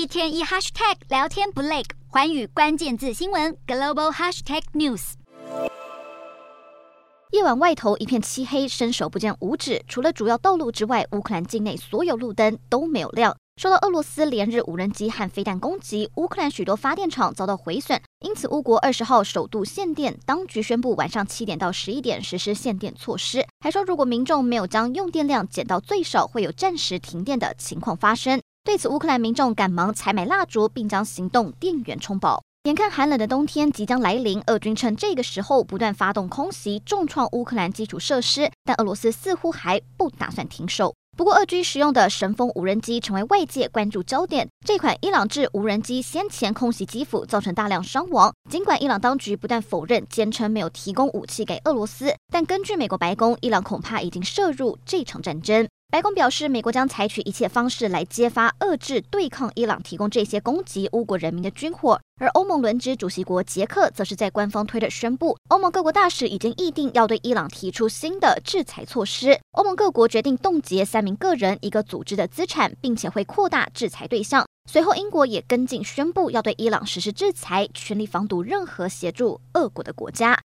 一天一 hashtag 聊天不累，寰宇关键字新闻 global hashtag news。夜晚外头一片漆黑，伸手不见五指，除了主要道路之外，乌克兰境内所有路灯都没有亮。受到俄罗斯连日无人机和飞弹攻击，乌克兰许多发电厂遭到毁损，因此乌国二十号首度限电。当局宣布晚上七点到十一点实施限电措施，还说如果民众没有将用电量减到最少，会有暂时停电的情况发生。对此，乌克兰民众赶忙采买蜡烛，并将行动电源充饱。眼看寒冷的冬天即将来临，俄军趁这个时候不断发动空袭，重创乌克兰基础设施，但俄罗斯似乎还不打算停手。不过，俄军使用的神风无人机成为外界关注焦点。这款伊朗制无人机先前空袭基辅，造成大量伤亡。尽管伊朗当局不断否认，坚称没有提供武器给俄罗斯，但根据美国白宫，伊朗恐怕已经涉入这场战争。白宫表示，美国将采取一切方式来揭发、遏制、对抗伊朗提供这些攻击乌国人民的军火。而欧盟轮值主席国捷克则是在官方推特宣布，欧盟各国大使已经议定要对伊朗提出新的制裁措施。欧盟各国决定冻结三名个人、一个组织的资产，并且会扩大制裁对象。随后，英国也跟进宣布要对伊朗实施制裁，全力防堵任何协助俄国的国家。